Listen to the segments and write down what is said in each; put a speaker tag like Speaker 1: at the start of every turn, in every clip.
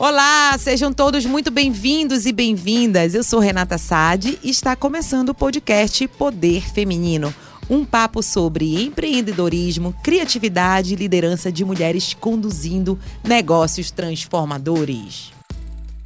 Speaker 1: Olá, sejam todos muito bem-vindos e bem-vindas. Eu sou Renata Sade e está começando o podcast Poder Feminino. Um papo sobre empreendedorismo, criatividade e liderança de mulheres conduzindo negócios transformadores.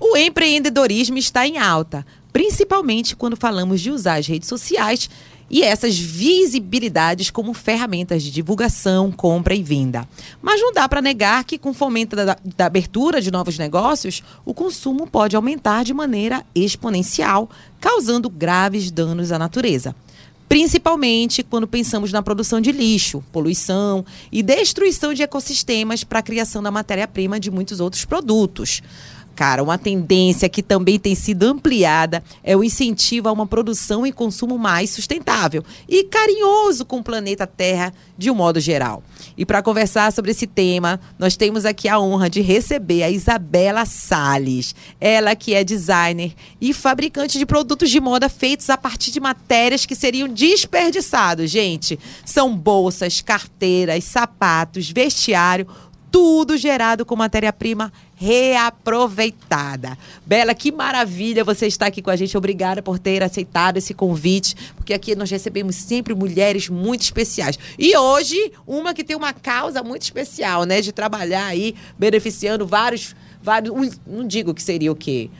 Speaker 1: O empreendedorismo está em alta, principalmente quando falamos de usar as redes sociais e essas visibilidades como ferramentas de divulgação, compra e venda. Mas não dá para negar que, com o fomento da, da, abertura de novos negócios, o consumo pode aumentar de maneira exponencial, causando graves danos à natureza. Principalmente quando pensamos na produção de lixo, poluição e destruição de ecossistemas para a criação da matéria-prima de muitos outros produtos. Cara, uma tendência que também tem sido ampliada é o incentivo a uma produção e consumo mais sustentável e carinhoso com o planeta Terra de um modo geral. E para conversar sobre esse tema, nós temos aqui a honra de receber a Isabela Sales. Ela que é designer e fabricante de produtos de moda feitos a partir de matérias que seriam desperdiçados, gente. São bolsas, carteiras, sapatos, vestiário, tudo gerado com matéria-prima reaproveitada. Bela, que maravilha você estar aqui com a gente. Obrigada por ter aceitado esse convite, porque aqui nós recebemos sempre mulheres muito especiais. E hoje, uma que tem uma causa muito especial, né, de trabalhar aí beneficiando vários vários, não digo que seria o quê?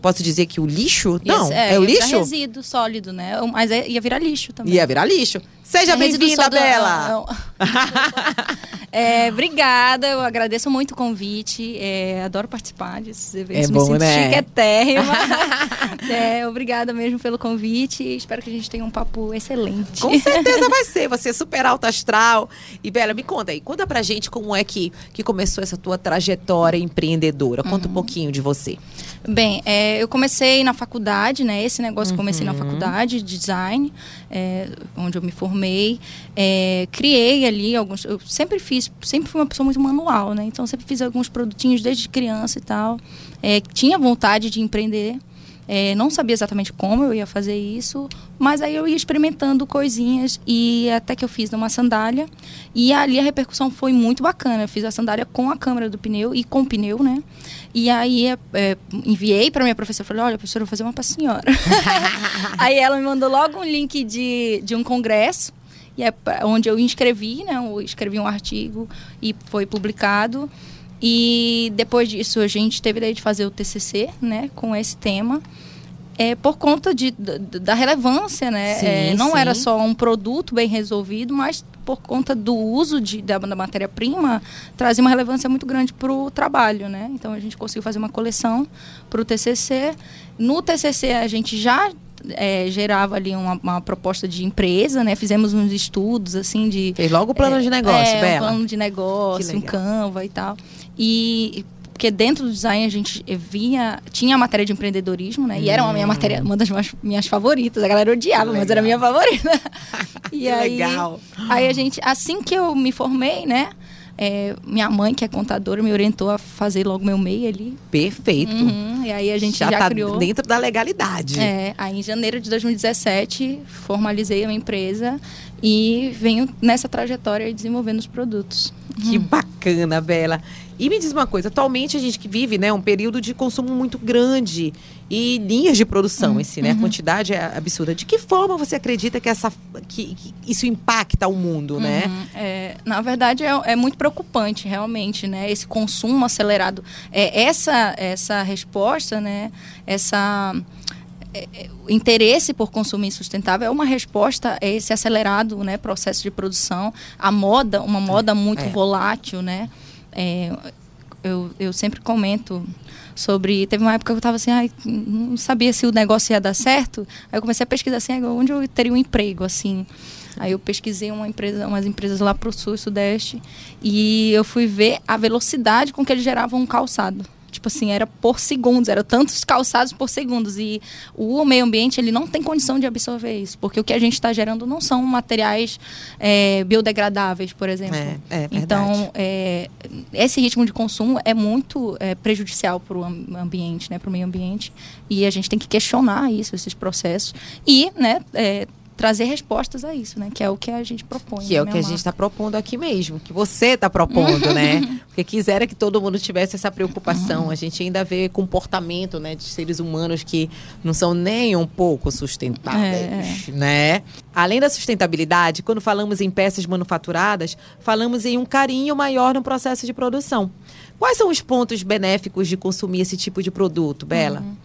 Speaker 1: Posso dizer que o lixo? Não, é, é o lixo?
Speaker 2: resíduo sólido, né? Mas é, ia virar lixo também.
Speaker 1: Ia virar lixo. Seja bem-vinda, Bela!
Speaker 2: é, obrigada, eu agradeço muito o convite. É, adoro participar desses eventos.
Speaker 1: É bom, Me sinto né?
Speaker 2: chiquetérrima. é, obrigada mesmo pelo convite. Espero que a gente tenha um papo excelente.
Speaker 1: Com certeza vai ser. Você é super alto astral. E, Bela, me conta aí. Conta pra gente como é que, que começou essa tua trajetória empreendedora. Conta uhum. um pouquinho de você.
Speaker 2: Bem, é, eu comecei na faculdade, né? Esse negócio uhum. comecei na faculdade de design, é, onde eu me formei. É, criei ali alguns. Eu sempre fiz, sempre fui uma pessoa muito manual, né? Então sempre fiz alguns produtinhos desde criança e tal. É, tinha vontade de empreender. É, não sabia exatamente como eu ia fazer isso, mas aí eu ia experimentando coisinhas e até que eu fiz numa sandália. E ali a repercussão foi muito bacana. Eu fiz a sandália com a câmera do pneu e com o pneu, né? E aí é, é enviei para minha professora, falei, olha, professora, eu vou fazer uma para a senhora. aí ela me mandou logo um link de, de um congresso e é onde eu inscrevi, né? Eu escrevi um artigo e foi publicado. E depois disso a gente teve a ideia de fazer o TCC, né, com esse tema. É, por conta de, da, relevância, né? Sim, é, não sim. era só um produto bem resolvido, mas por conta do uso de, da, da matéria-prima, trazia uma relevância muito grande para o trabalho, né? Então a gente conseguiu fazer uma coleção para o TCC. No TCC a gente já é, gerava ali uma, uma, proposta de empresa, né? Fizemos uns estudos assim de.
Speaker 1: Fez logo o plano
Speaker 2: é,
Speaker 1: de negócio,
Speaker 2: é,
Speaker 1: Bela.
Speaker 2: Um plano de negócio, um Canva e tal. E porque dentro do design a gente via tinha a matéria de empreendedorismo, né? Hum. E era uma minha matéria, uma das minhas, minhas favoritas. A galera odiava, mas era a minha favorita.
Speaker 1: e aí, legal.
Speaker 2: Aí a gente, assim que eu me formei, né? É, minha mãe, que é contadora, me orientou a fazer logo meu MEI ali.
Speaker 1: Perfeito.
Speaker 2: Uhum, e aí a gente já, já
Speaker 1: tá
Speaker 2: criou.
Speaker 1: dentro da legalidade.
Speaker 2: É, aí em janeiro de 2017 formalizei a minha empresa e venho nessa trajetória desenvolvendo os produtos.
Speaker 1: Que uhum. bacana, Bela. E me diz uma coisa, atualmente a gente que vive, né, um período de consumo muito grande e linhas de produção, uhum. esse, né, a uhum. quantidade é absurda. De que forma você acredita que essa que, que isso impacta o mundo, né?
Speaker 2: uhum. né? É, na verdade é, é, muito preocupante, realmente, né, esse consumo acelerado. É essa essa resposta, né, essa interesse por consumir sustentável é uma resposta a esse acelerado né, processo de produção. A moda, uma moda muito é. volátil, né? É, eu, eu sempre comento sobre. Teve uma época que eu estava assim, ai, não sabia se o negócio ia dar certo. Aí eu comecei a pesquisar assim, onde eu teria um emprego, assim. Aí eu pesquisei uma empresa, umas empresas lá para o sul e sudeste e eu fui ver a velocidade com que eles geravam um calçado. Tipo assim, era por segundos, eram tantos calçados por segundos. E o meio ambiente, ele não tem condição de absorver isso, porque o que a gente está gerando não são materiais é, biodegradáveis, por exemplo.
Speaker 1: É, é
Speaker 2: então, é, esse ritmo de consumo é muito é, prejudicial para o ambiente, né, para o meio ambiente. E a gente tem que questionar isso, esses processos. E, né, é, trazer respostas a isso, né? Que é o que a gente propõe.
Speaker 1: Que é o que a gente está propondo aqui mesmo, que você está propondo, né? Porque quisera que todo mundo tivesse essa preocupação. A gente ainda vê comportamento, né, de seres humanos que não são nem um pouco sustentáveis, é. né? Além da sustentabilidade, quando falamos em peças manufaturadas, falamos em um carinho maior no processo de produção. Quais são os pontos benéficos de consumir esse tipo de produto, Bela? Uhum.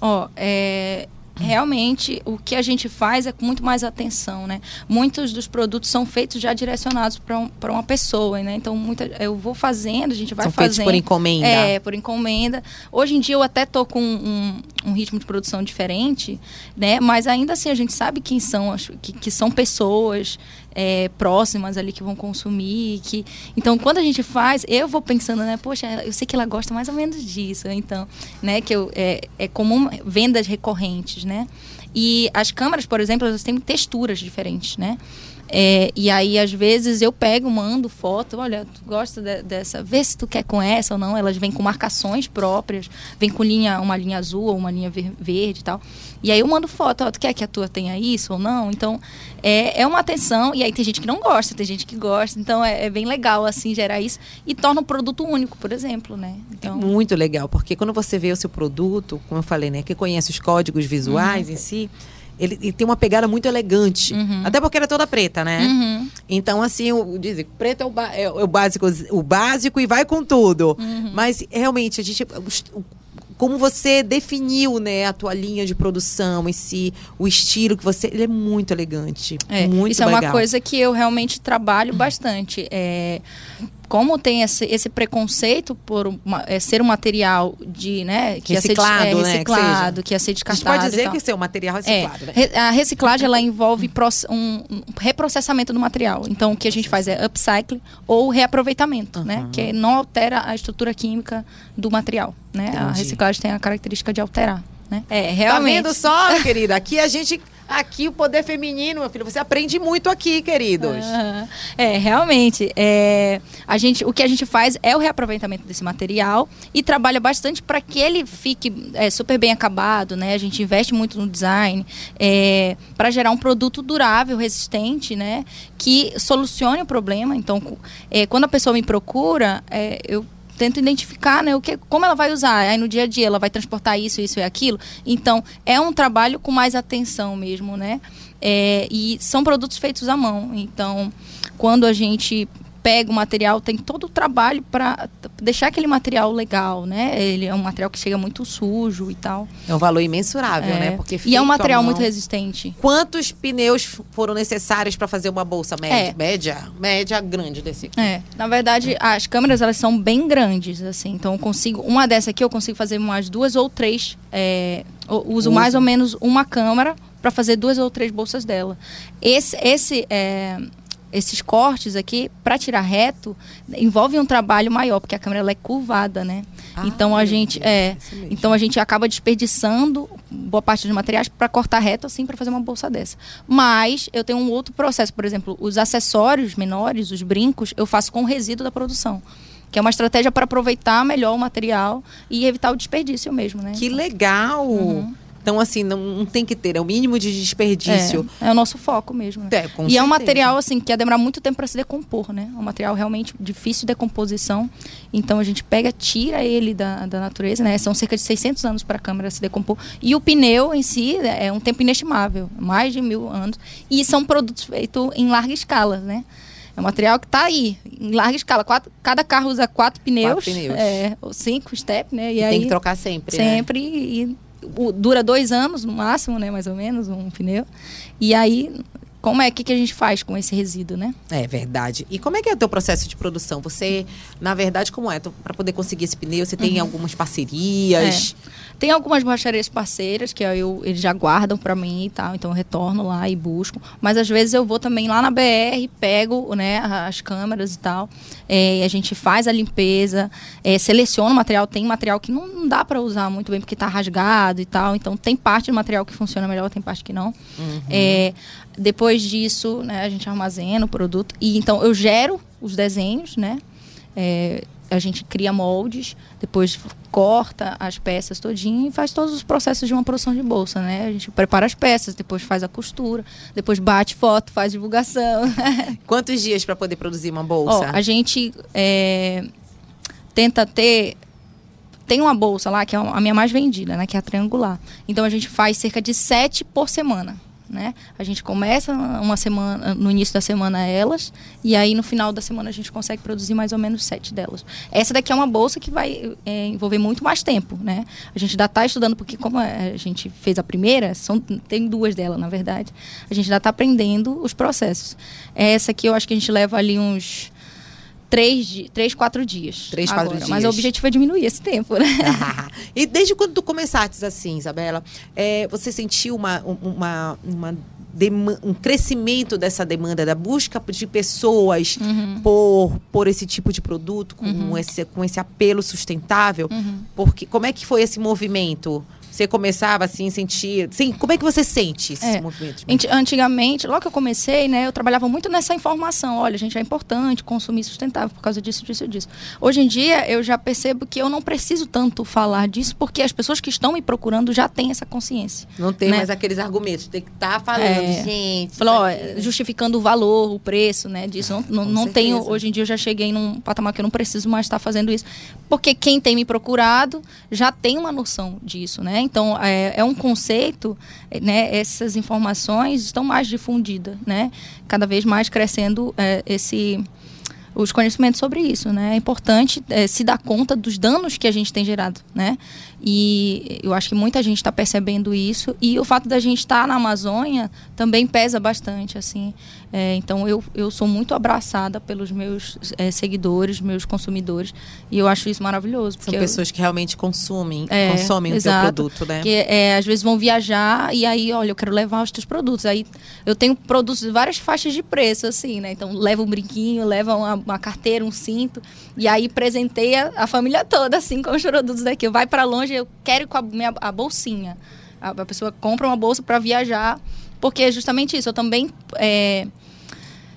Speaker 2: Ó, oh, é, realmente o que a gente faz é com muito mais atenção, né? Muitos dos produtos são feitos já direcionados para um, uma pessoa, né? Então, muita, eu vou fazendo, a gente vai
Speaker 1: são
Speaker 2: fazendo.
Speaker 1: Feitos por encomenda.
Speaker 2: É, por encomenda. Hoje em dia eu até tô com um, um ritmo de produção diferente, né? Mas ainda assim a gente sabe quem são, que, que são pessoas é, próximas ali que vão consumir. Que... Então, quando a gente faz, eu vou pensando, né? Poxa, eu sei que ela gosta mais ou menos disso. Então, né? Que eu, é, é comum vendas recorrentes, né? E as câmeras, por exemplo, elas têm texturas diferentes, né? É, e aí, às vezes, eu pego, mando foto, olha, tu gosta de, dessa, vê se tu quer com essa ou não. Elas vêm com marcações próprias, vem com linha, uma linha azul ou uma linha ver, verde e tal. E aí eu mando foto, ó, tu quer que a tua tenha isso ou não? Então, é, é uma atenção, e aí tem gente que não gosta, tem gente que gosta. Então, é, é bem legal, assim, gerar isso. E torna um produto único, por exemplo, né? Então...
Speaker 1: É muito legal, porque quando você vê o seu produto, como eu falei, né? Que conhece os códigos visuais uhum. em si ele, ele, tem uma pegada muito elegante. Uhum. Até porque ela é toda preta, né? Uhum. Então, assim, o, dizem, preto é o, é o, básico, o básico e vai com tudo. Uhum. Mas realmente, a gente. Como você definiu, né, a tua linha de produção, esse o estilo que você, ele é muito elegante,
Speaker 2: é,
Speaker 1: muito
Speaker 2: Isso legal. é uma coisa que eu realmente trabalho bastante. É, como tem esse, esse preconceito por uma, é, ser um material de, né, que
Speaker 1: reciclado,
Speaker 2: ia ser,
Speaker 1: é,
Speaker 2: reciclado, né, que, ia ser descartado.
Speaker 1: A gente pode dizer que ser um material reciclado,
Speaker 2: é, né? A reciclagem ela envolve um, um, reprocessamento do material. Então o que a gente faz é upcycling ou reaproveitamento, uhum. né, que não altera a estrutura química do material, né? A reciclagem tem a característica de alterar, né?
Speaker 1: É, realmente. Tá vendo só, querida? Aqui a gente Aqui o poder feminino, meu filho, você aprende muito aqui, queridos.
Speaker 2: Uhum. É, realmente. É, a gente, o que a gente faz é o reaproveitamento desse material e trabalha bastante para que ele fique é, super bem acabado, né? A gente investe muito no design é, para gerar um produto durável, resistente, né? Que solucione o problema. Então, é, quando a pessoa me procura, é, eu tento identificar né, o que, como ela vai usar. Aí no dia a dia ela vai transportar isso, isso e aquilo. Então, é um trabalho com mais atenção mesmo, né? É, e são produtos feitos à mão. Então, quando a gente pega o material, tem todo o trabalho para deixar aquele material legal, né? Ele é um material que chega muito sujo e tal.
Speaker 1: É um valor imensurável,
Speaker 2: é.
Speaker 1: né?
Speaker 2: Porque e é um material muito resistente.
Speaker 1: Quantos pneus foram necessários para fazer uma bolsa média? É. Média? Média grande desse aqui.
Speaker 2: É. Na verdade, as câmeras elas são bem grandes, assim. Então eu consigo. Uma dessa aqui eu consigo fazer umas duas ou três. É, uso, uso mais ou menos uma câmera para fazer duas ou três bolsas dela. Esse, esse é, esses cortes aqui, para tirar reto, envolve um trabalho maior, porque a câmera é curvada, né? Ah, então a gente é, então a gente acaba desperdiçando boa parte dos materiais para cortar reto assim para fazer uma bolsa dessa. Mas eu tenho um outro processo, por exemplo, os acessórios menores, os brincos, eu faço com o resíduo da produção que é uma estratégia para aproveitar melhor o material e evitar o desperdício mesmo, né?
Speaker 1: Que legal! Uhum. Então, assim, não, não, tem que ter, é o mínimo de desperdício.
Speaker 2: É, é o nosso foco mesmo. Né? É, e certeza. é um material, assim, que ia demorar muito tempo para se decompor, né? É um material realmente difícil de decomposição. Então, a gente pega, tira ele da, da natureza, né? São cerca de 600 anos para a câmera se decompor. E o pneu em si é um tempo inestimável, mais de mil anos. E são produtos feitos em larga escala, né? É um material que está aí, em larga escala. Quatro, cada carro usa quatro pneus.
Speaker 1: Quatro pneus.
Speaker 2: É, ou cinco step, né?
Speaker 1: E, e aí, tem que trocar sempre.
Speaker 2: Né? Sempre. Né? E dura dois anos no máximo, né? Mais ou menos, um pneu. E aí, como é que, que a gente faz com esse resíduo, né?
Speaker 1: É verdade. E como é que é o teu processo de produção? Você, na verdade, como é? Para poder conseguir esse pneu, você tem uhum. algumas parcerias?
Speaker 2: É. Tem algumas borracharias parceiras que eu, eles já guardam para mim e tal, então eu retorno lá e busco. Mas às vezes eu vou também lá na BR, pego né, as câmeras e tal. É, a gente faz a limpeza, é, seleciona o material. Tem material que não dá para usar muito bem porque está rasgado e tal. Então tem parte do material que funciona melhor, tem parte que não. Uhum. É, depois disso, né, a gente armazena o produto e então eu gero os desenhos, né? É, a gente cria moldes, depois corta as peças todinho e faz todos os processos de uma produção de bolsa, né? A gente prepara as peças, depois faz a costura, depois bate foto, faz divulgação.
Speaker 1: Quantos dias para poder produzir uma bolsa?
Speaker 2: A gente é, tenta ter tem uma bolsa lá que é a minha mais vendida, né? Que é a triangular. Então a gente faz cerca de sete por semana né? A gente começa uma semana, no início da semana elas, e aí no final da semana a gente consegue produzir mais ou menos sete delas. Essa daqui é uma bolsa que vai é, envolver muito mais tempo, né? A gente ainda está estudando, porque como a gente fez a primeira, são, tem duas delas, na verdade, a gente ainda está aprendendo os processos. Essa aqui eu acho que a gente leva ali uns três, três quatro dias.
Speaker 1: Três, agora. quatro dias.
Speaker 2: Mas o objetivo é diminuir esse tempo, né?
Speaker 1: e desde quando tu começaste assim, Isabela, é, você sentiu uma, uma, uma um crescimento dessa demanda, da busca de pessoas uhum. por, por esse tipo de produto, com, uhum. esse, com esse apelo sustentável? Uhum. Porque como é que foi esse movimento? Você começava assim, sentir. Sim, como é que você sente esses é, movimentos?
Speaker 2: Antigamente, logo que eu comecei, né, eu trabalhava muito nessa informação. Olha, gente, é importante consumir sustentável por causa disso, disso, disso. Hoje em dia, eu já percebo que eu não preciso tanto falar disso, porque as pessoas que estão me procurando já têm essa consciência.
Speaker 1: Não tem né? mais aqueles argumentos, tem que estar tá falando, é, gente.
Speaker 2: Falou, ó, justificando o valor, o preço, né, disso. Não, não, não tenho. Hoje em dia eu já cheguei num patamar que eu não preciso mais estar fazendo isso. Porque quem tem me procurado já tem uma noção disso, né? Então, é, é um conceito, né? Essas informações estão mais difundidas, né? Cada vez mais crescendo é, esse os conhecimentos sobre isso, né? É importante é, se dar conta dos danos que a gente tem gerado, né? E eu acho que muita gente está percebendo isso e o fato da gente estar tá na Amazônia também pesa bastante, assim. É, então eu, eu sou muito abraçada pelos meus é, seguidores, meus consumidores e eu acho isso maravilhoso.
Speaker 1: São pessoas
Speaker 2: eu,
Speaker 1: que realmente consumem, é, consomem exato, o teu produto, né?
Speaker 2: Que é, às vezes vão viajar e aí, olha, eu quero levar os teus produtos. Aí eu tenho produtos de várias faixas de preço, assim, né? Então leva um brinquinho, leva uma, uma carteira, um cinto e aí presenteia a família toda, assim, com os produtos daqui. Vai para longe, eu quero ir com a minha a bolsinha. A, a pessoa compra uma bolsa para viajar porque é justamente isso. Eu também é,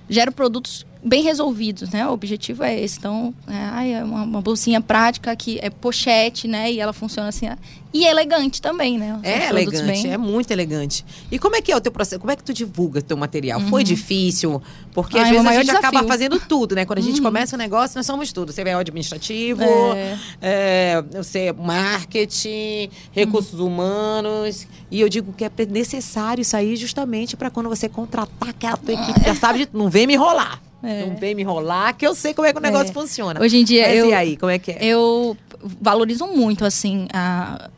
Speaker 2: gero produtos bem resolvidos, né? O objetivo é esse. Então, é, é uma, uma, bolsinha prática que é pochete, né? E ela funciona assim. E é elegante também, né?
Speaker 1: é elegante, bem... é muito elegante. E como é que é o teu processo? Como é que tu divulga teu material? Uhum. Foi difícil? Porque às vezes a gente desafio. acaba fazendo tudo, né? Quando a gente uhum. começa o um negócio, nós somos tudo. Você vai ao administrativo, é. É, você marketing, recursos uhum. humanos. E eu digo que é necessário isso aí justamente para quando você contratar aquela tua equipe, já sabe, não vem me enrolar. É. Não vem me enrolar, que eu sei como é que o negócio é. funciona.
Speaker 2: Hoje em dia,
Speaker 1: Mas
Speaker 2: eu,
Speaker 1: e aí, como é que é?
Speaker 2: Eu valorizo muito, assim, a,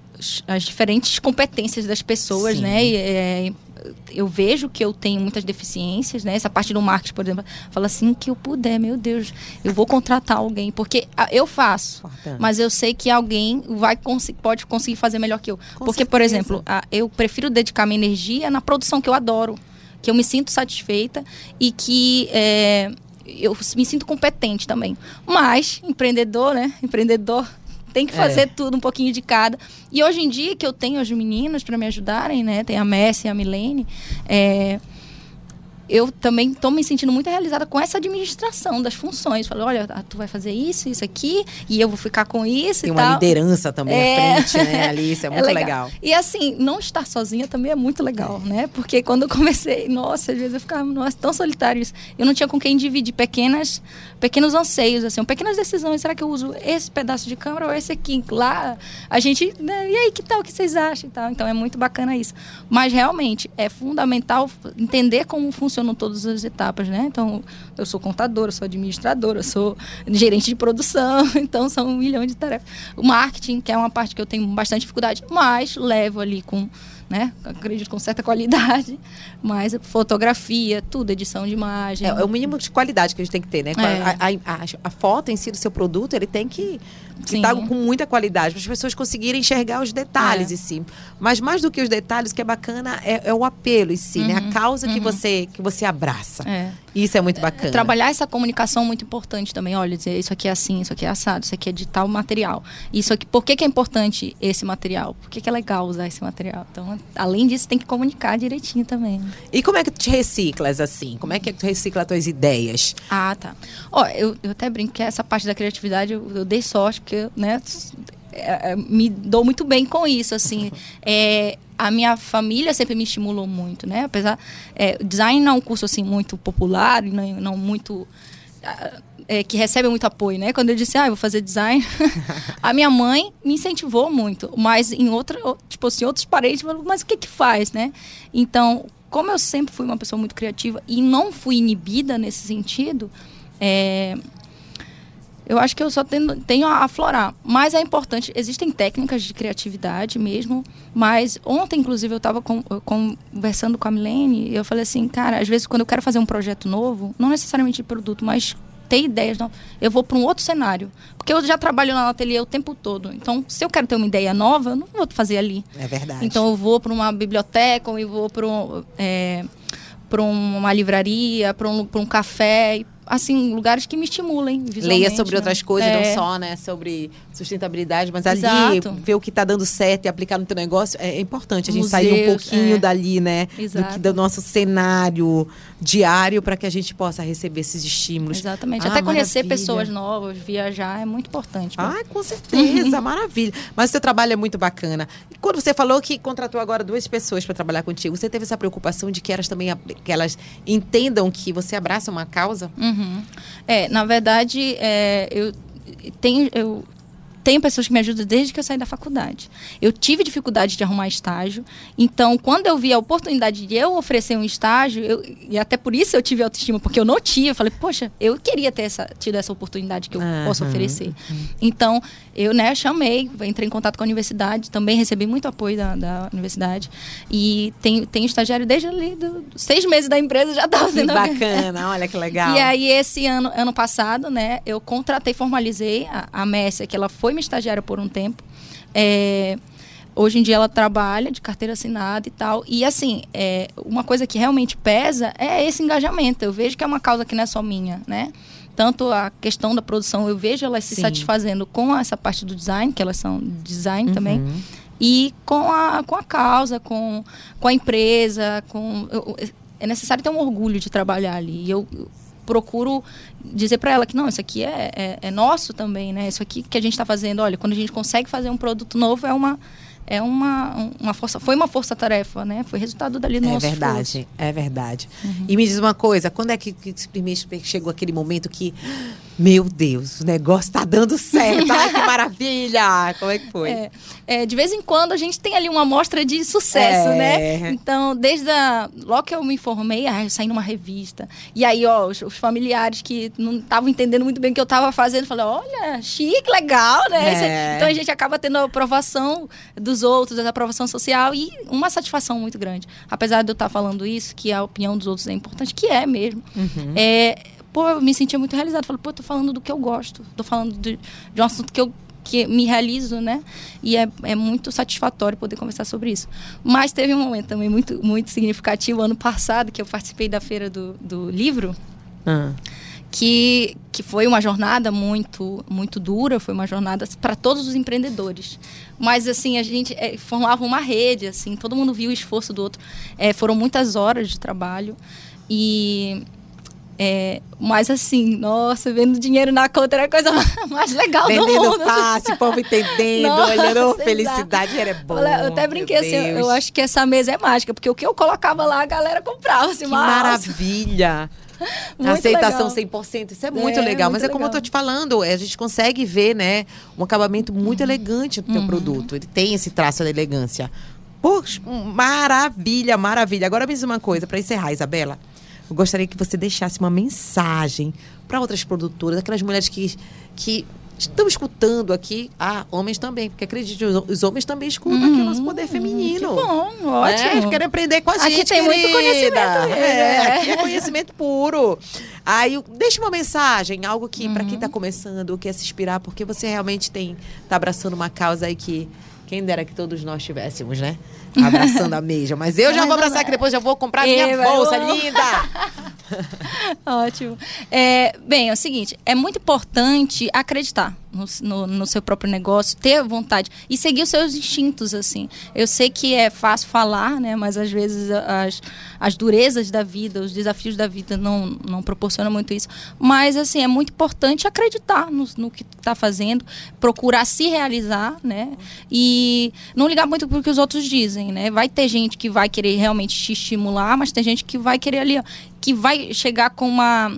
Speaker 2: as diferentes competências das pessoas, Sim. né? E, é, eu vejo que eu tenho muitas deficiências, né? Essa parte do marketing, por exemplo, fala assim que eu puder, meu Deus, eu vou contratar alguém, porque eu faço, Importante. mas eu sei que alguém vai pode conseguir fazer melhor que eu. Com porque, certeza. por exemplo, eu prefiro dedicar minha energia na produção que eu adoro que eu me sinto satisfeita e que é, eu me sinto competente também. Mas, empreendedor, né? Empreendedor tem que fazer é. tudo, um pouquinho de cada. E hoje em dia, que eu tenho as meninas para me ajudarem, né? Tem a Messi e a Milene. É, eu também estou me sentindo muito realizada com essa administração das funções. Falei, olha, tu vai fazer isso, isso aqui, e eu vou ficar com isso
Speaker 1: Tem
Speaker 2: e
Speaker 1: uma
Speaker 2: tal.
Speaker 1: liderança também é... à frente, né, Alice? É, é muito é legal. legal.
Speaker 2: E assim, não estar sozinha também é muito legal, né? Porque quando eu comecei, nossa, às vezes eu ficava, nossa, tão solitário isso. Eu não tinha com quem dividir pequenas, pequenos anseios, assim, pequenas decisões. Será que eu uso esse pedaço de câmera ou esse aqui? Lá, a gente, né? e aí, que tal? O que vocês acham e tal? Então é muito bacana isso. Mas realmente é fundamental entender como funcionam todas as etapas, né? Então, eu sou contadora, sou administradora, sou gerente de produção, então são um milhão de tarefas. O marketing, que é uma parte que eu tenho bastante dificuldade, mas levo ali com né? Acredito com certa qualidade, mas fotografia, tudo, edição de imagem.
Speaker 1: É, é o mínimo de qualidade que a gente tem que ter, né?
Speaker 2: É.
Speaker 1: A, a- a- foto em si do seu produto, ele tem que estar com muita qualidade, para as pessoas conseguirem enxergar os detalhes
Speaker 2: É.
Speaker 1: em si. Mas mais do que os detalhes, o que é bacana é, é o apelo em si, né? A causa que, você, que você abraça.
Speaker 2: É.
Speaker 1: Isso é muito bacana.
Speaker 2: Trabalhar essa comunicação é muito importante também. Olha, dizer isso aqui é assim, isso aqui é assado, isso aqui é de tal material. Isso aqui, por que, que é importante esse material? Por que, que é legal usar esse material? Então, além disso, tem que comunicar direitinho também.
Speaker 1: E como é que tu te reciclas assim? Como é que tu recicla as tuas ideias?
Speaker 2: Ah, tá. Ó, eu, eu até brinco que essa parte da criatividade eu, eu dei sorte, porque, né, é, é, me dou muito bem com isso, assim. É, a minha família sempre me estimulou muito, né? Apesar, é, design não é um curso, assim, muito popular, não, não muito... é, que recebe muito apoio, né? Quando eu disse, ah, eu vou fazer design, a minha mãe me incentivou muito, mas em outra, tipo assim, outros parentes, mas o que que faz, né? Então, como eu sempre fui uma pessoa muito criativa e não fui inibida nesse sentido, é, eu acho que eu só tenho, tenho a aflorar. Mas é importante, existem técnicas de criatividade mesmo. Mas ontem, inclusive, eu estava conversando com a Milene e eu falei assim, cara, às vezes quando eu quero fazer um projeto novo, não necessariamente de produto, mas ter ideias, não, eu vou para um outro cenário. Porque eu já trabalho no ateliê o tempo todo. Então, se eu quero ter uma ideia nova, eu não vou fazer ali.
Speaker 1: É verdade.
Speaker 2: Então eu vou para uma biblioteca, ou eu vou para um, é, uma livraria, para um, um café, e, assim, lugares que me estimulem.
Speaker 1: Leia sobre
Speaker 2: né?
Speaker 1: outras coisas,
Speaker 2: É.
Speaker 1: não só, né, sobre sustentabilidade, mas ali
Speaker 2: Exato.
Speaker 1: ver o que está dando certo e aplicar no teu negócio é importante. A gente sair um
Speaker 2: Museus,
Speaker 1: pouquinho
Speaker 2: é.
Speaker 1: dali, né, do, que,
Speaker 2: Exato.
Speaker 1: do nosso cenário diário para que a gente possa receber esses estímulos.
Speaker 2: Exatamente.
Speaker 1: Ah,
Speaker 2: Até conhecer
Speaker 1: maravilha.
Speaker 2: pessoas novas, viajar é muito importante. pra-
Speaker 1: Ai, com certeza, maravilha. Mas o seu trabalho é muito bacana. E quando você falou que contratou agora duas pessoas para trabalhar contigo, você teve essa preocupação de que elas também que elas entendam que você abraça uma causa?
Speaker 2: Uhum. É, na verdade, é, eu tenho, eu tenho pessoas que me ajudam desde que eu saí da faculdade. Eu tive dificuldade de arrumar estágio, então quando eu vi a oportunidade de eu oferecer um estágio, eu- e até por isso eu tive autoestima, porque eu não tinha, eu falei, poxa, eu queria ter essa, tido essa oportunidade que eu
Speaker 1: Aham,
Speaker 2: posso oferecer. Então, eu né, chamei, entrei em contato com a universidade, também recebi muito apoio da, da universidade, e tenho, tenho estagiário desde ali, do, seis meses da empresa, já estava sendo
Speaker 1: bacana, olha que legal.
Speaker 2: e aí, esse ano, ano passado, né, eu contratei, formalizei a, a Messia, que ela foi minha estagiária por um tempo. É, hoje em dia ela trabalha de carteira assinada e tal. E assim, é, uma coisa que realmente pesa é esse engajamento. Eu vejo que é uma causa que não é só minha, né? Tanto a questão da produção, eu vejo elas se
Speaker 1: Sim.
Speaker 2: satisfazendo com essa parte do design, que elas são design também
Speaker 1: Uhum.
Speaker 2: e com a, com a causa, com, com a empresa, com eu- é necessário ter um orgulho de trabalhar ali. E eu, eu procuro dizer para ela que não, isso aqui é, é, é nosso também, né? Isso aqui que a gente está fazendo, olha, quando a gente consegue fazer um produto novo é uma é uma, uma força, foi uma força-tarefa, né? Foi resultado dali do
Speaker 1: É
Speaker 2: nosso
Speaker 1: verdade, é verdade.
Speaker 2: Uhum.
Speaker 1: E me diz uma coisa, quando é que, que simplesmente chegou aquele momento que, meu Deus, o negócio tá dando certo, ai que maravilha! Como é que foi?
Speaker 2: É, é, de vez em quando a gente tem ali uma amostra de sucesso,
Speaker 1: É.
Speaker 2: né? Então, desde a, logo que eu me formei, ah, eu saí numa revista. E aí, ó, os, os familiares que não estavam entendendo muito bem o que eu estava fazendo, falaram, olha, chique, legal, né?
Speaker 1: É.
Speaker 2: Então a gente acaba tendo a aprovação dos outros, a aprovação social e uma satisfação muito grande. Apesar de eu estar falando isso, que a opinião dos outros é importante, que é mesmo.
Speaker 1: Uhum.
Speaker 2: É, pô, eu me sentia muito realizada. Falei, pô, tô falando do que eu gosto. Tô falando de, de um assunto que eu que me realizo, né? E é, é muito satisfatório poder conversar sobre isso. Mas teve um momento também muito, muito significativo, ano passado, que eu participei da feira do, do livro,
Speaker 1: Ah,
Speaker 2: que, que foi uma jornada muito muito dura, foi uma jornada para todos os empreendedores. Mas assim, a gente é, formava uma rede, assim, todo mundo viu o esforço do outro. É, foram muitas horas de trabalho e é, mas assim, nossa, vendo dinheiro na conta era a coisa mais legal do
Speaker 1: Vendendo
Speaker 2: mundo.
Speaker 1: passe, o povo entendendo,
Speaker 2: Nossa,
Speaker 1: olhando, felicidade era bom.
Speaker 2: Olha, eu até brinquei assim, eu- acho que essa mesa é mágica, porque o que eu colocava lá, a galera comprava. Assim,
Speaker 1: Que
Speaker 2: mas-
Speaker 1: maravilha!
Speaker 2: Muito
Speaker 1: Aceitação
Speaker 2: legal.
Speaker 1: 100%, isso é muito
Speaker 2: É,
Speaker 1: legal. Mas
Speaker 2: muito
Speaker 1: é como eu tô te falando, é, a gente consegue ver, né, um acabamento muito elegante do teu
Speaker 2: Uhum.
Speaker 1: produto. Ele tem esse traço da elegância. Poxa, um- maravilha, maravilha. Agora me diz uma coisa, para encerrar, Isabela. Eu gostaria que você deixasse uma mensagem para outras produtoras, aquelas mulheres que, que estão escutando aqui, ah, homens também, porque acredite, os, homens também escutam aqui o nosso poder feminino.
Speaker 2: Uhum. Que bom,
Speaker 1: É,
Speaker 2: ótimo.
Speaker 1: querem aprender com a gente,
Speaker 2: Aqui tem muito
Speaker 1: querida.
Speaker 2: conhecimento,
Speaker 1: É,
Speaker 2: é.
Speaker 1: aqui é conhecimento puro. Aí, deixa uma mensagem, algo que para
Speaker 2: Uhum.
Speaker 1: quem está começando, quer se inspirar, porque você realmente tem tá abraçando uma causa aí que quem dera que todos nós tivéssemos, né? Abraçando a mesma. Mas eu já
Speaker 2: Mas
Speaker 1: vou abraçar
Speaker 2: não
Speaker 1: que depois já vou comprar minha bolsa
Speaker 2: eu
Speaker 1: linda.
Speaker 2: Ótimo. É, bem, é o seguinte, é muito importante acreditar no, no- no seu próprio negócio, ter vontade e seguir os seus instintos, assim. Eu sei que é fácil falar, né? Mas às vezes as, as durezas da vida, os desafios da vida não, não proporcionam muito isso. Mas, assim, é muito importante acreditar no, no que está fazendo, procurar se realizar, né? E não ligar muito pro que os outros dizem, né? Vai ter gente que vai querer realmente te estimular, mas tem gente que vai querer ali, ó, que vai chegar com uma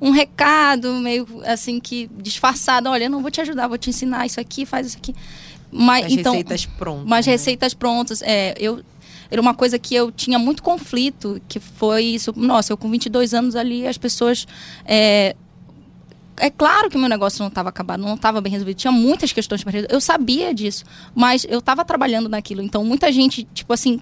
Speaker 2: um recado meio assim que disfarçado, olha, eu não vou te ajudar, vou te ensinar isso aqui, faz isso aqui. Mas
Speaker 1: As
Speaker 2: então,
Speaker 1: receitas prontas.
Speaker 2: mas
Speaker 1: né?
Speaker 2: receitas prontas, é, eu era uma coisa que eu tinha muito conflito, que foi isso, nossa, eu com 22 anos ali, as pessoas é, é claro que meu negócio não estava acabado, não estava bem resolvido. Tinha muitas questões para resolver. Eu sabia disso, mas eu estava trabalhando naquilo. Então, muita gente, tipo assim,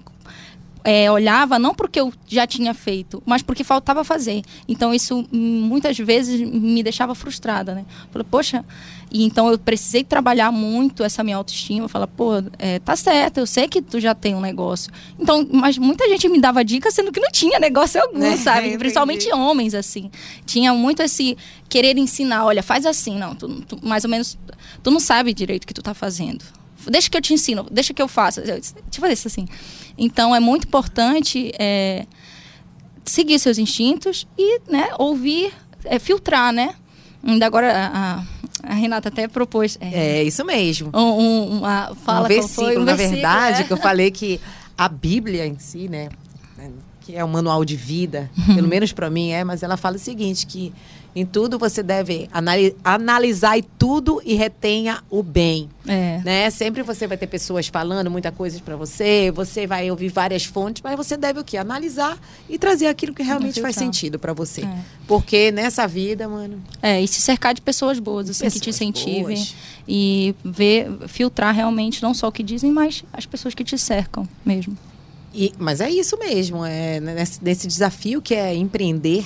Speaker 2: é, olhava não porque eu já tinha feito, mas porque faltava fazer. Então, isso hum, muitas vezes me deixava frustrada, né? Falei, poxa, e então eu precisei trabalhar muito essa minha autoestima. Falar, pô, é, tá certo, eu sei que tu já tem um negócio. Então, mas muita gente me dava dicas sendo que não tinha negócio algum,
Speaker 1: É,
Speaker 2: sabe? Principalmente homens, assim. Tinha muito esse querer ensinar, olha, faz assim, não, tu, tu- mais ou menos, tu não sabe direito o que tu tá fazendo. Deixa que eu te ensino, deixa que eu faça. Tipo isso, assim. Então, é muito importante é, seguir seus instintos e, né, ouvir, é, filtrar, né? Ainda agora, a, a- Renata até propôs... é,
Speaker 1: É isso mesmo.
Speaker 2: um, um- uma, fala
Speaker 1: um versículo,
Speaker 2: foi, um
Speaker 1: na
Speaker 2: versículo,
Speaker 1: verdade,
Speaker 2: é.
Speaker 1: que eu falei que a Bíblia em si, né, que é um manual de vida,
Speaker 2: Uhum.
Speaker 1: pelo menos para mim é, mas ela fala o seguinte, que em tudo você deve anali- analisar e tudo e retenha o bem,
Speaker 2: É.
Speaker 1: né? Sempre você vai ter pessoas falando muita coisa para você, você vai ouvir várias fontes, mas você deve o quê? Analisar e trazer aquilo que realmente faz sentido para você.
Speaker 2: É.
Speaker 1: Porque nessa vida, mano,
Speaker 2: É, e se cercar de pessoas boas, assim, que te
Speaker 1: Pessoas
Speaker 2: incentivem.
Speaker 1: boas.
Speaker 2: E ver, filtrar realmente não só o que dizem, mas as pessoas que te cercam mesmo.
Speaker 1: E- mas é isso mesmo, é nesse, nesse desafio que é empreender,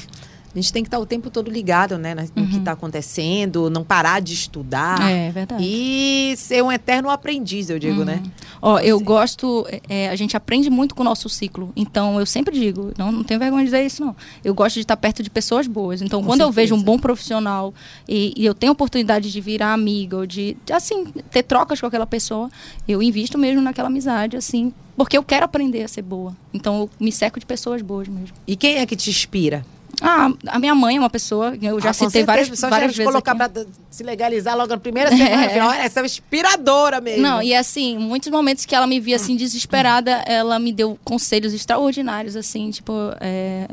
Speaker 1: a gente tem que estar o tempo todo ligado, né, no que está acontecendo, não parar de estudar
Speaker 2: é verdade.
Speaker 1: e ser um eterno aprendiz, eu digo, né?
Speaker 2: Ó, eu
Speaker 1: Assim.
Speaker 2: gosto, é, a gente aprende muito com o nosso ciclo. Então, eu sempre digo, não, não tenho vergonha de dizer isso, não. Eu gosto de estar perto de pessoas boas. Então,
Speaker 1: Com
Speaker 2: quando eu vejo um
Speaker 1: certeza.
Speaker 2: bom profissional e, e eu tenho a oportunidade de virar amiga ou de, de, assim, ter trocas com aquela pessoa, eu invisto mesmo naquela amizade, assim, porque eu quero aprender a ser boa. Então, eu me cerco de pessoas boas mesmo.
Speaker 1: E quem é que te inspira?
Speaker 2: Ah, a minha mãe é uma pessoa, eu já
Speaker 1: Ah,
Speaker 2: citei várias, várias vezes.
Speaker 1: colocar
Speaker 2: aqui.
Speaker 1: para se legalizar logo na primeira semana,
Speaker 2: É.
Speaker 1: olha, essa é inspiradora mesmo.
Speaker 2: Não, e assim, muitos momentos que ela me via assim desesperada, ela me deu conselhos extraordinários, assim, tipo, é,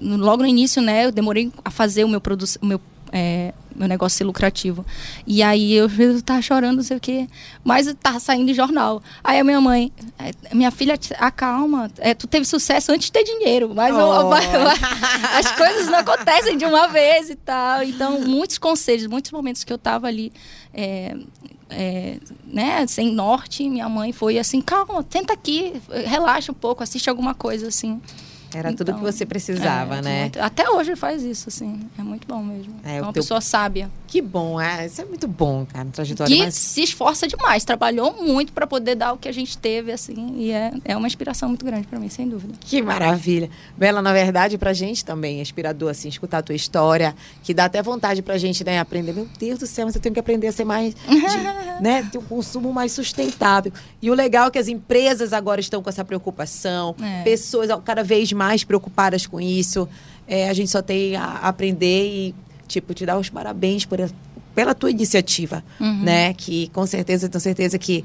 Speaker 2: logo no início, né, eu demorei a fazer o meu produ o meu é, meu negócio ser lucrativo. E aí eu, eu tava chorando, não sei o quê. Mas tava saindo em jornal. Aí a minha mãe, é, minha filha, acalma, é, tu teve sucesso antes de ter dinheiro. Mas eu-
Speaker 1: Oh.
Speaker 2: as coisas não acontecem de uma vez e tal. Então, muitos conselhos, muitos momentos que eu tava ali. é, é, né, sem norte, minha mãe foi assim, calma, tenta aqui, relaxa um pouco, assiste alguma coisa assim.
Speaker 1: Era tudo
Speaker 2: Então,
Speaker 1: que você precisava,
Speaker 2: É,
Speaker 1: né?
Speaker 2: muito- até hoje faz isso, assim. É muito bom mesmo.
Speaker 1: É,
Speaker 2: É, uma
Speaker 1: teu-
Speaker 2: pessoa sábia.
Speaker 1: Que bom, é, isso é muito bom, cara, trajetória.
Speaker 2: Que
Speaker 1: mas-
Speaker 2: se esforça demais, trabalhou muito para poder dar o que a gente teve, assim. E é, é uma inspiração muito grande para mim, sem dúvida.
Speaker 1: Que maravilha. Bela, na verdade, pra gente também é inspirador, assim, escutar a tua história, que dá até vontade pra gente, né, aprender. Meu Deus do céu, mas eu tenho que aprender a ser mais, de, né, ter um consumo mais sustentável. E o legal é que as empresas agora estão com essa preocupação,
Speaker 2: É.
Speaker 1: pessoas cada vez mais preocupadas com isso. É, a gente só tem a aprender e, tipo, te dar os parabéns por, pela tua iniciativa,
Speaker 2: Uhum.
Speaker 1: né, que com certeza, tenho certeza que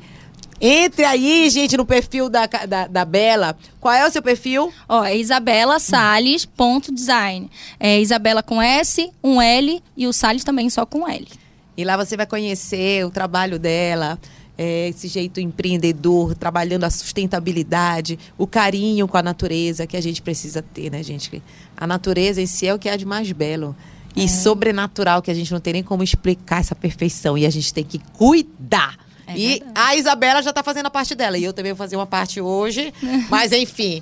Speaker 1: entre aí, gente, no perfil da, da, da Bela. Qual é o seu perfil?
Speaker 2: Ó, é Isabela Salles ponto design. É Isabela com S, um L e o Salles também só com L.
Speaker 1: E lá você vai conhecer o trabalho dela, é, esse jeito empreendedor, trabalhando a sustentabilidade, o carinho com a natureza que a gente precisa ter, né, gente? A natureza em si é o que há de mais belo. e sobrenatural que a gente não tem nem como explicar essa perfeição e a gente tem que cuidar.
Speaker 2: É
Speaker 1: e
Speaker 2: verdade.
Speaker 1: a Isabela já tá fazendo a parte dela. E eu também vou fazer uma parte hoje. Mas enfim.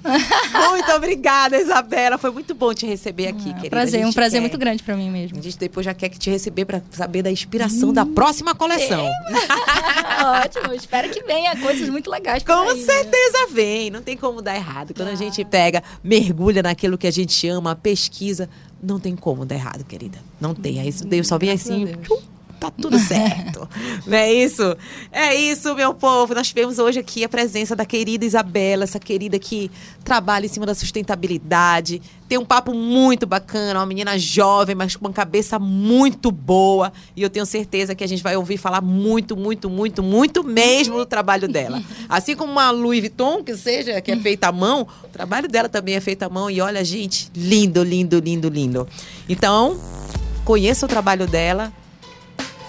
Speaker 1: muito obrigada, Isabela. Foi muito bom te receber aqui, querida. A
Speaker 2: prazer, um prazer
Speaker 1: quer-
Speaker 2: muito grande pra mim mesmo.
Speaker 1: A gente depois já quer que te receber para saber da inspiração da próxima coleção.
Speaker 2: Ótimo, espero que venha coisas muito legais
Speaker 1: Com
Speaker 2: aí, né?
Speaker 1: certeza vem, não tem como dar errado. Quando a gente pega, mergulha naquilo que a gente ama, pesquisa, não tem como dar errado, querida. Não tem. Aí isso Deus só vem assim, tchum, tá tudo certo. não é isso? É isso, meu povo. Nós tivemos hoje aqui a presença da querida Isabela, essa querida que trabalha em cima da sustentabilidade. Tem um papo muito bacana, uma menina jovem, mas com uma cabeça muito boa. E eu tenho certeza que a gente vai ouvir falar muito, muito, muito, muito mesmo do trabalho dela. Assim como uma Louis Vuitton, que seja, que é feita à mão, o trabalho dela também é feito à mão. E olha, gente, lindo, lindo, lindo, lindo. Então, conheça o trabalho dela.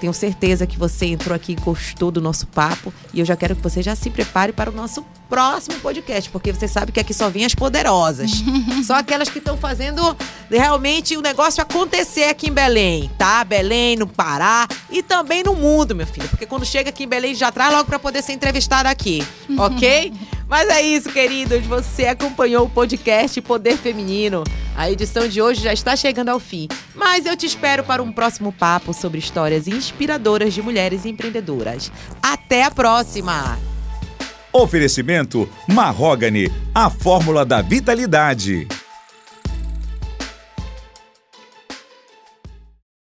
Speaker 1: Tenho certeza que você entrou aqui e gostou do nosso papo. E eu já quero que você já se prepare para o nosso próximo podcast, porque você sabe que aqui só vêm as poderosas. só aquelas que estão fazendo realmente o negócio acontecer aqui em Belém, tá? Belém, no Pará e também no mundo, meu filho. Porque quando chega aqui em Belém, já traz logo para poder ser entrevistada aqui, ok? Mas é isso, queridos. Você acompanhou o podcast Poder Feminino. A edição de hoje já está chegando ao fim. Mas eu te espero para um próximo papo sobre histórias inspiradoras de mulheres empreendedoras. Até a próxima!
Speaker 3: Oferecimento Marrogane, a fórmula da vitalidade.